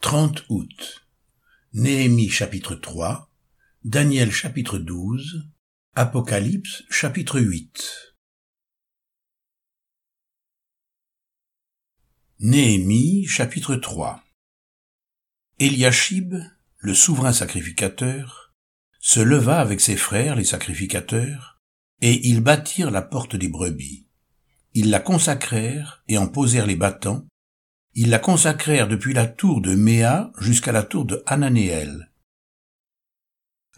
30 août. Néhémie chapitre 3, Daniel chapitre 12, Apocalypse chapitre 8. Néhémie chapitre 3 Eliashib, le souverain sacrificateur, se leva avec ses frères les sacrificateurs, et ils bâtirent la porte des brebis. Ils la consacrèrent et en posèrent les battants, ils la consacrèrent depuis la tour de Méa jusqu'à la tour de Hananéel.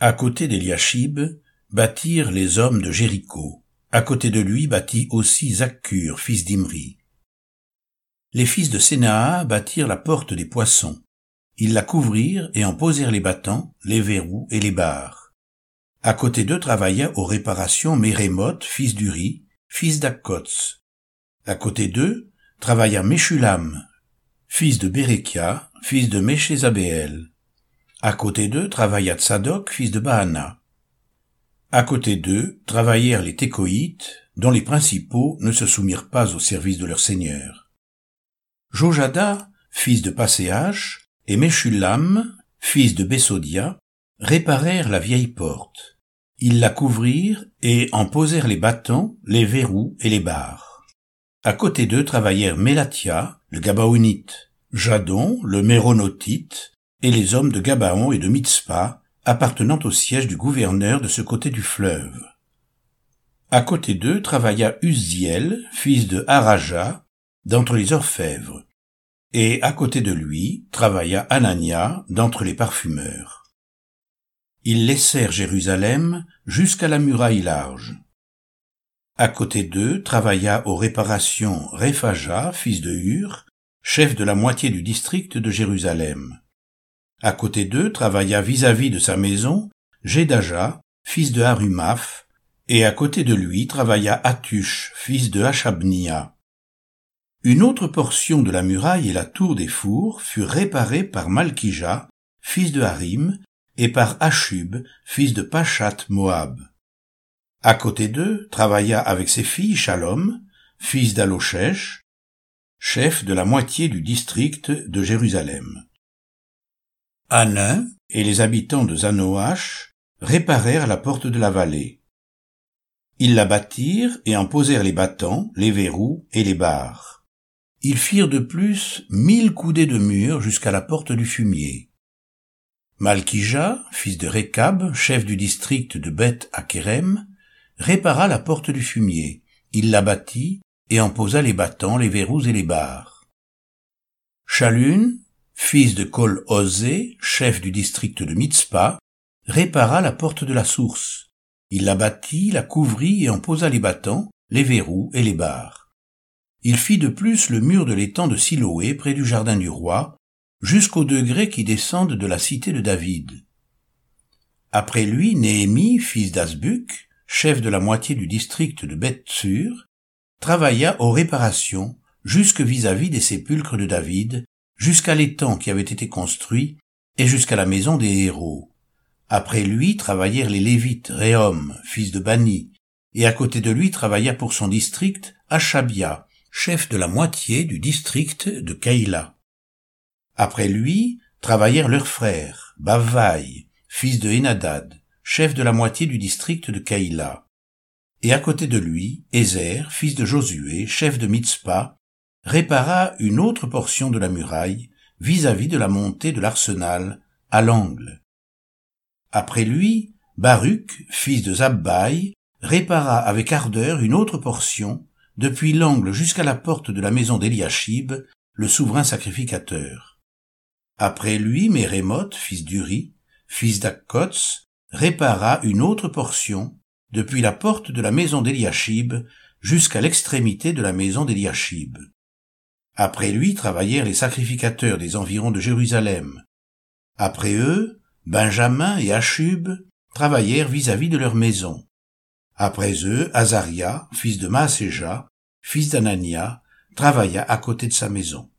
À côté d'Eliashib, bâtirent les hommes de Jéricho. À côté de lui bâtit aussi Zaccur, fils d'Imri. Les fils de Sénaa bâtirent la porte des poissons. Ils la couvrirent et en posèrent les battants, les verrous et les barres. À côté d'eux travailla aux réparations Mérémoth, fils d'Uri, fils d'Akkots. À côté d'eux travailla Meshulam, fils de Bérékia, fils de Méchézabéel. À côté d'eux travailla Tsadok, fils de Bahana. À côté d'eux travaillèrent les Técoïtes, dont les principaux ne se soumirent pas au service de leur seigneur. Jojada, fils de Passéach, et Meshulam, fils de Bessodia, réparèrent la vieille porte. Ils la couvrirent et en posèrent les bâtons, les verrous et les barres. À côté d'eux travaillèrent Mélatia, le Gabaonite, Jadon, le Méronotite, et les hommes de Gabaon et de Mitzpah, appartenant au siège du gouverneur de ce côté du fleuve. À côté d'eux travailla Uziel, fils de Haraja, d'entre les orfèvres, et à côté de lui travailla Anania, d'entre les parfumeurs. Ils laissèrent Jérusalem jusqu'à la muraille large. À côté d'eux travailla aux réparations Réphaja, fils de Hur, chef de la moitié du district de Jérusalem. À côté d'eux travailla vis-à-vis de sa maison Jédaja, fils de Harumaph, et à côté de lui travailla Atush, fils de Hachabnia. Une autre portion de la muraille et la tour des fours furent réparées par Malkija, fils de Harim, et par Achub, fils de Pachat Moab. À côté d'eux travailla avec ses filles Shalom, fils d'Aloshech, chef de la moitié du district de Jérusalem. Anin et les habitants de Zanoach réparèrent la porte de la vallée. Ils la bâtirent et en posèrent les battants, les verrous et les barres. Ils firent de plus mille coudées de mur jusqu'à la porte du fumier. Malkija, fils de Rekab, chef du district de Beth Akerem, répara la porte du fumier, il la bâtit et en posa les battants, les verrous et les barres. Chalun, fils de Kol Ozé, chef du district de Mitzpah, répara la porte de la source. Il la bâtit, la couvrit et en posa les battants, les verrous et les barres. Il fit de plus le mur de l'étang de Siloé près du jardin du roi, jusqu'aux degrés qui descendent de la cité de David. Après lui, Néhémie, fils d'Asbuc, chef de la moitié du district de Beth-Sur, travailla aux réparations jusque vis-à-vis des sépulcres de David, jusqu'à l'étang qui avait été construit, et jusqu'à la maison des héros. Après lui travaillèrent les Lévites, Réhom, fils de Bani, et à côté de lui travailla pour son district Achabia, chef de la moitié du district de Keïla. Après lui travaillèrent leurs frères, Bavai, fils de Enadad, chef de la moitié du district de Kaïla. Et à côté de lui, Ézer, fils de Josué, chef de Mitzpah, répara une autre portion de la muraille vis-à-vis de la montée de l'arsenal, à l'angle. Après lui, Baruch, fils de Zabbaï, répara avec ardeur une autre portion, depuis l'angle jusqu'à la porte de la maison d'Eliashib, le souverain sacrificateur. Après lui, Mérémoth, fils d'Uri, fils d'Akkots, répara une autre portion depuis la porte de la maison d'Eliashib jusqu'à l'extrémité de la maison d'Eliashib. Après lui travaillèrent les sacrificateurs des environs de Jérusalem. Après eux, Benjamin et Achub travaillèrent vis-à-vis de leur maison. Après eux, Azaria, fils de Maaséja, fils d'Anania, travailla à côté de sa maison.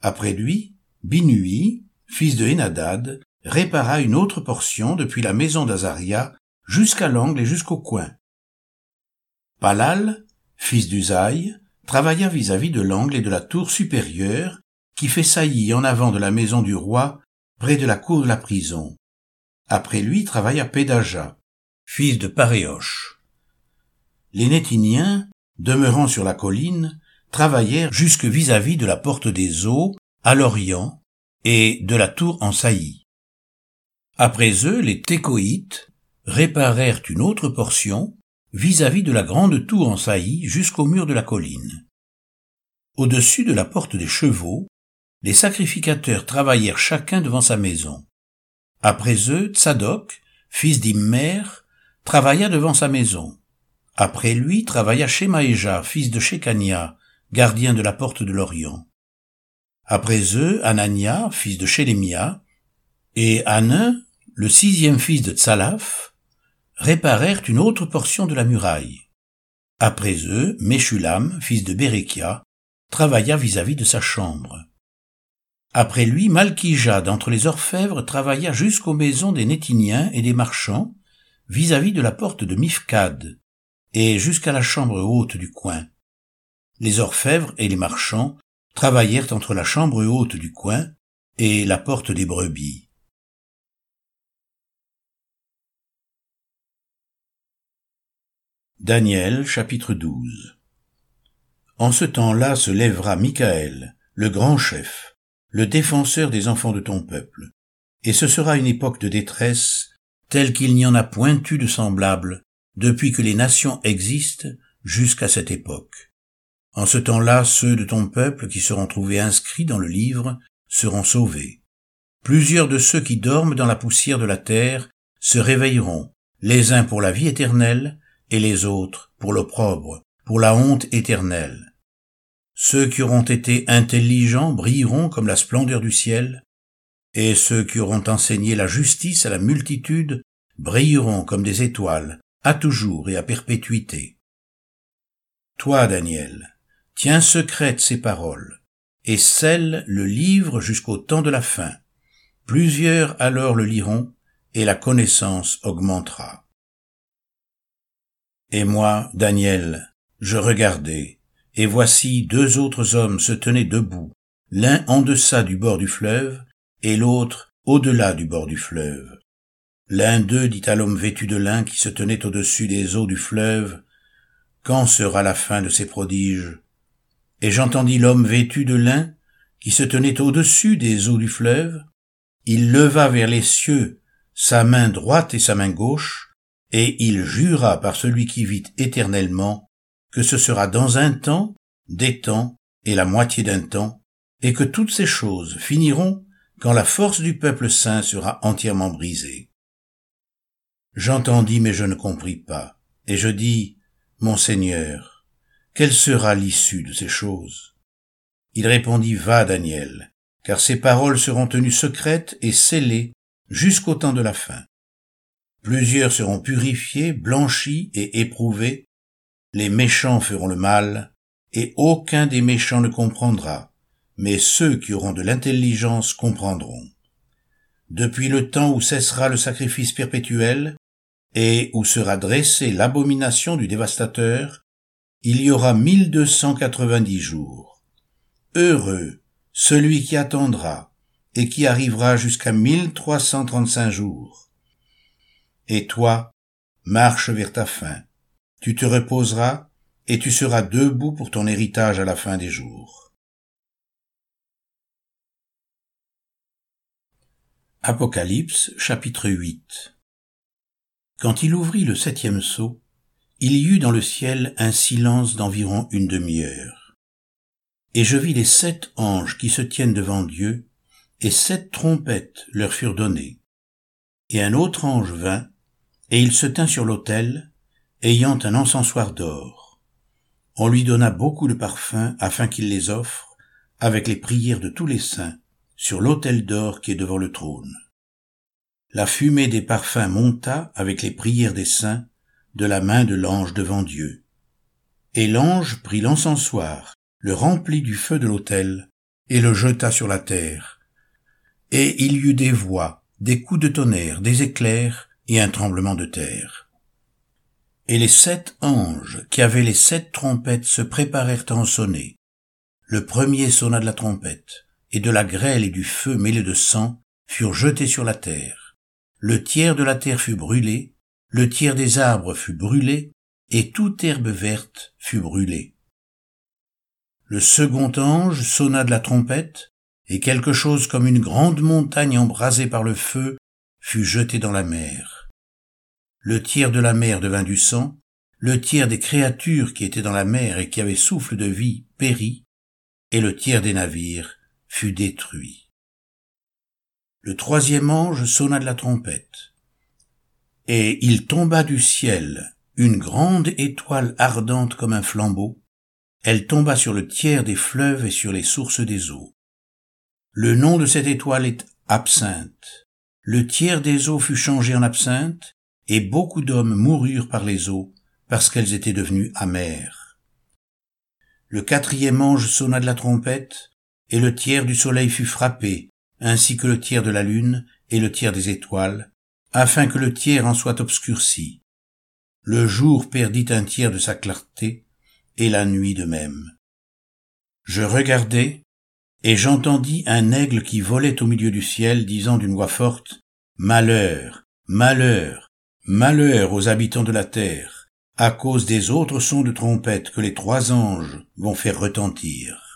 Après lui, Binui, fils de Henadad, répara une autre portion depuis la maison d'Azaria jusqu'à l'angle et jusqu'au coin. Palal, fils d'Uzaï, travailla vis-à-vis de l'angle et de la tour supérieure qui fait saillie en avant de la maison du roi, près de la cour de la prison. Après lui travailla Pédaja, fils de Paréoche. Les Nétiniens, demeurant sur la colline, travaillèrent jusque vis-à-vis de la porte des eaux, à l'orient, et de la tour en saillie. Après eux, les Técoïtes réparèrent une autre portion, vis-à-vis de la grande tour en saillie jusqu'au mur de la colline. Au-dessus de la porte des chevaux, les sacrificateurs travaillèrent chacun devant sa maison. Après eux, Tsadok, fils d'Immer, travailla devant sa maison. Après lui travailla Shemaéja, fils de Shekania, gardien de la porte de l'Orient. Après eux, Anania, fils de Shélémia, et Anin, le sixième fils de Tsalaf, réparèrent une autre portion de la muraille. Après eux, Meshulam, fils de Berekia, travailla vis-à-vis de sa chambre. Après lui, Malkija d'entre les orfèvres travailla jusqu'aux maisons des Nétiniens et des marchands, vis-à-vis de la porte de Mifkad, et jusqu'à la chambre haute du coin. Les orfèvres et les marchands travaillèrent entre la chambre haute du coin et la porte des brebis. Daniel chapitre 12 En ce temps-là se lèvera Michael, le grand chef, le défenseur des enfants de ton peuple, et ce sera une époque de détresse telle qu'il n'y en a point eu de semblable depuis que les nations existent jusqu'à cette époque. En ce temps-là, ceux de ton peuple qui seront trouvés inscrits dans le livre seront sauvés. Plusieurs de ceux qui dorment dans la poussière de la terre se réveilleront, les uns pour la vie éternelle, et les autres pour l'opprobre, pour la honte éternelle. Ceux qui auront été intelligents brilleront comme la splendeur du ciel, et ceux qui auront enseigné la justice à la multitude brilleront comme des étoiles, à toujours et à perpétuité. Toi, Daniel, tiens secrète ces paroles, et scelle le livre jusqu'au temps de la fin. Plusieurs alors le liront, et la connaissance augmentera. Et moi, Daniel, je regardai, et voici deux autres hommes se tenaient debout, l'un en deçà du bord du fleuve, et l'autre au-delà du bord du fleuve. L'un d'eux dit à l'homme vêtu de lin qui se tenait au-dessus des eaux du fleuve, Quand sera la fin de ces prodiges? Et j'entendis l'homme vêtu de lin qui se tenait au-dessus des eaux du fleuve, il leva vers les cieux sa main droite et sa main gauche, et il jura par celui qui vit éternellement que ce sera dans un temps, des temps et la moitié d'un temps, et que toutes ces choses finiront quand la force du peuple saint sera entièrement brisée. J'entendis mais je ne compris pas, et je dis, Mon Seigneur, quelle sera l'issue de ces choses? Il répondit, Va, Daniel, car ces paroles seront tenues secrètes et scellées jusqu'au temps de la fin. Plusieurs seront purifiés, blanchis et éprouvés. Les méchants feront le mal, et aucun des méchants ne comprendra, mais ceux qui auront de l'intelligence comprendront. Depuis le temps où cessera le sacrifice perpétuel, et où sera dressée l'abomination du dévastateur, il y aura mille deux cent quatre-vingt-dix jours. Heureux celui qui attendra, et qui arrivera jusqu'à mille trois cent trente-cinq jours et toi, marche vers ta fin. Tu te reposeras, et tu seras debout pour ton héritage à la fin des jours. Apocalypse chapitre 8 Quand il ouvrit le septième sceau, il y eut dans le ciel un silence d'environ une demi-heure. Et je vis les sept anges qui se tiennent devant Dieu, et sept trompettes leur furent données. Et un autre ange vint, et il se tint sur l'autel, ayant un encensoir d'or. On lui donna beaucoup de parfums afin qu'il les offre, avec les prières de tous les saints, sur l'autel d'or qui est devant le trône. La fumée des parfums monta avec les prières des saints de la main de l'ange devant Dieu. Et l'ange prit l'encensoir, le remplit du feu de l'autel, et le jeta sur la terre. Et il y eut des voix, des coups de tonnerre, des éclairs, et un tremblement de terre. Et les sept anges qui avaient les sept trompettes se préparèrent à en sonner. Le premier sonna de la trompette, et de la grêle et du feu mêlés de sang furent jetés sur la terre. Le tiers de la terre fut brûlé, le tiers des arbres fut brûlé, et toute herbe verte fut brûlée. Le second ange sonna de la trompette, et quelque chose comme une grande montagne embrasée par le feu fut jeté dans la mer. Le tiers de la mer devint du sang, le tiers des créatures qui étaient dans la mer et qui avaient souffle de vie périt, et le tiers des navires fut détruit. Le troisième ange sonna de la trompette, et il tomba du ciel une grande étoile ardente comme un flambeau, elle tomba sur le tiers des fleuves et sur les sources des eaux. Le nom de cette étoile est absinthe. Le tiers des eaux fut changé en absinthe, et beaucoup d'hommes moururent par les eaux, parce qu'elles étaient devenues amères. Le quatrième ange sonna de la trompette, et le tiers du soleil fut frappé, ainsi que le tiers de la lune et le tiers des étoiles, afin que le tiers en soit obscurci. Le jour perdit un tiers de sa clarté, et la nuit de même. Je regardai, et j'entendis un aigle qui volait au milieu du ciel, disant d'une voix forte, Malheur, malheur, malheur aux habitants de la terre, à cause des autres sons de trompette que les trois anges vont faire retentir.